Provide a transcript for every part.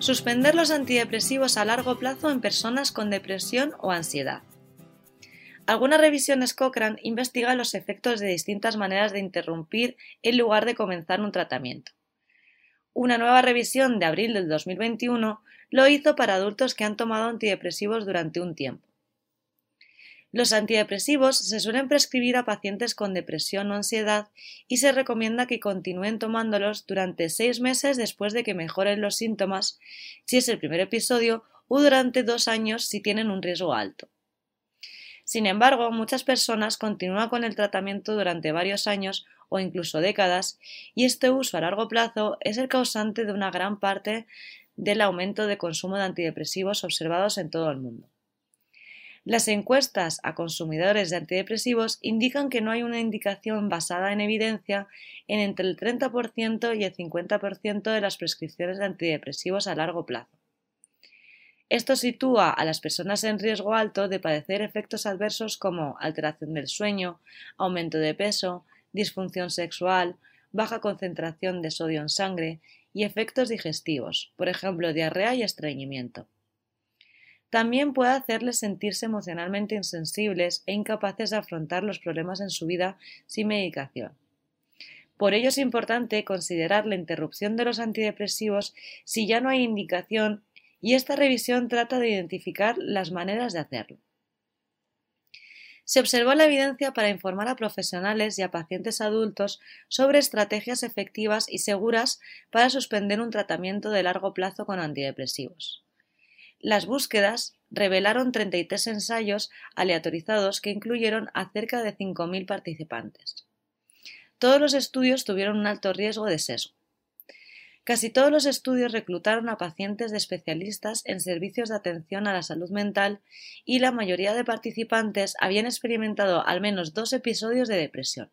Suspender los antidepresivos a largo plazo en personas con depresión o ansiedad. Algunas revisiones Cochrane investigan los efectos de distintas maneras de interrumpir en lugar de comenzar un tratamiento. Una nueva revisión de abril del 2021 lo hizo para adultos que han tomado antidepresivos durante un tiempo. Los antidepresivos se suelen prescribir a pacientes con depresión o ansiedad y se recomienda que continúen tomándolos durante seis meses después de que mejoren los síntomas, si es el primer episodio, o durante dos años si tienen un riesgo alto. Sin embargo, muchas personas continúan con el tratamiento durante varios años o incluso décadas, y este uso a largo plazo es el causante de una gran parte del aumento de consumo de antidepresivos observados en todo el mundo. Las encuestas a consumidores de antidepresivos indican que no hay una indicación basada en evidencia en entre el 30% y el 50% de las prescripciones de antidepresivos a largo plazo. Esto sitúa a las personas en riesgo alto de padecer efectos adversos como alteración del sueño, aumento de peso, disfunción sexual, baja concentración de sodio en sangre y efectos digestivos, por ejemplo, diarrea y estreñimiento. También puede hacerles sentirse emocionalmente insensibles e incapaces de afrontar los problemas en su vida sin medicación. Por ello es importante considerar la interrupción de los antidepresivos si ya no hay indicación y esta revisión trata de identificar las maneras de hacerlo. Se observó la evidencia para informar a profesionales y a pacientes adultos sobre estrategias efectivas y seguras para suspender un tratamiento de largo plazo con antidepresivos. Las búsquedas revelaron 33 ensayos aleatorizados que incluyeron a cerca de 5.000 participantes. Todos los estudios tuvieron un alto riesgo de sesgo. Casi todos los estudios reclutaron a pacientes de especialistas en servicios de atención a la salud mental y la mayoría de participantes habían experimentado al menos dos episodios de depresión.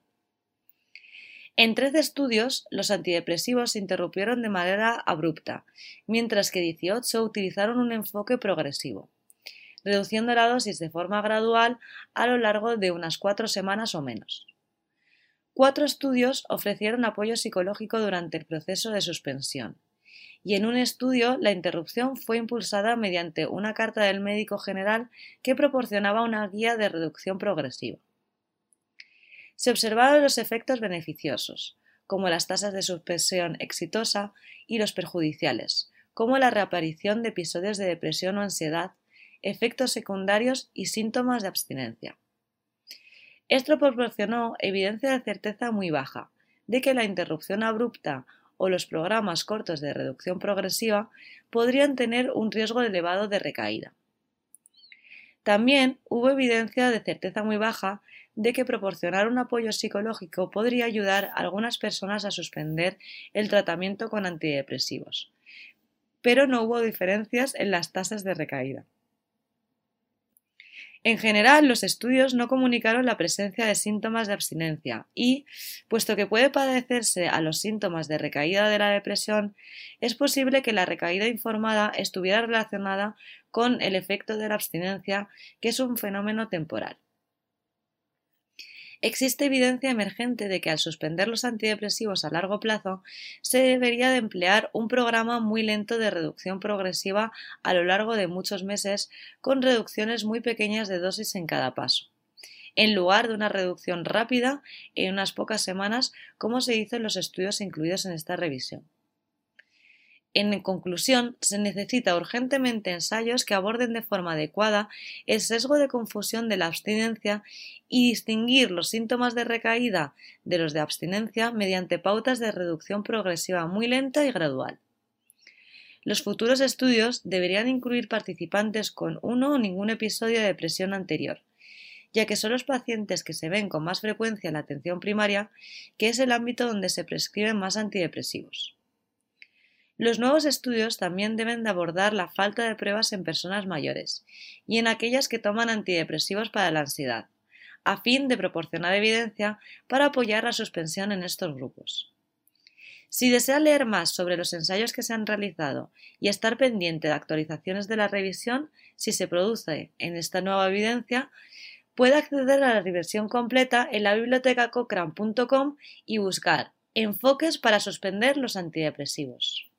En 13 estudios, los antidepresivos se interrumpieron de manera abrupta, mientras que 18 utilizaron un enfoque progresivo, reduciendo la dosis de forma gradual a lo largo de unas cuatro semanas o menos. Cuatro estudios ofrecieron apoyo psicológico durante el proceso de suspensión, y en un estudio la interrupción fue impulsada mediante una carta del médico general que proporcionaba una guía de reducción progresiva se observaron los efectos beneficiosos, como las tasas de suspensión exitosa, y los perjudiciales, como la reaparición de episodios de depresión o ansiedad, efectos secundarios y síntomas de abstinencia. Esto proporcionó evidencia de certeza muy baja de que la interrupción abrupta o los programas cortos de reducción progresiva podrían tener un riesgo elevado de recaída. También hubo evidencia de certeza muy baja de que proporcionar un apoyo psicológico podría ayudar a algunas personas a suspender el tratamiento con antidepresivos, pero no hubo diferencias en las tasas de recaída. En general, los estudios no comunicaron la presencia de síntomas de abstinencia y, puesto que puede padecerse a los síntomas de recaída de la depresión, es posible que la recaída informada estuviera relacionada con el efecto de la abstinencia, que es un fenómeno temporal. Existe evidencia emergente de que al suspender los antidepresivos a largo plazo se debería de emplear un programa muy lento de reducción progresiva a lo largo de muchos meses con reducciones muy pequeñas de dosis en cada paso en lugar de una reducción rápida en unas pocas semanas como se hizo en los estudios incluidos en esta revisión. En conclusión, se necesita urgentemente ensayos que aborden de forma adecuada el sesgo de confusión de la abstinencia y distinguir los síntomas de recaída de los de abstinencia mediante pautas de reducción progresiva muy lenta y gradual. Los futuros estudios deberían incluir participantes con uno o ningún episodio de depresión anterior, ya que son los pacientes que se ven con más frecuencia en la atención primaria, que es el ámbito donde se prescriben más antidepresivos. Los nuevos estudios también deben de abordar la falta de pruebas en personas mayores y en aquellas que toman antidepresivos para la ansiedad, a fin de proporcionar evidencia para apoyar la suspensión en estos grupos. Si desea leer más sobre los ensayos que se han realizado y estar pendiente de actualizaciones de la revisión, si se produce en esta nueva evidencia, puede acceder a la revisión completa en la biblioteca cochrane.com y buscar enfoques para suspender los antidepresivos.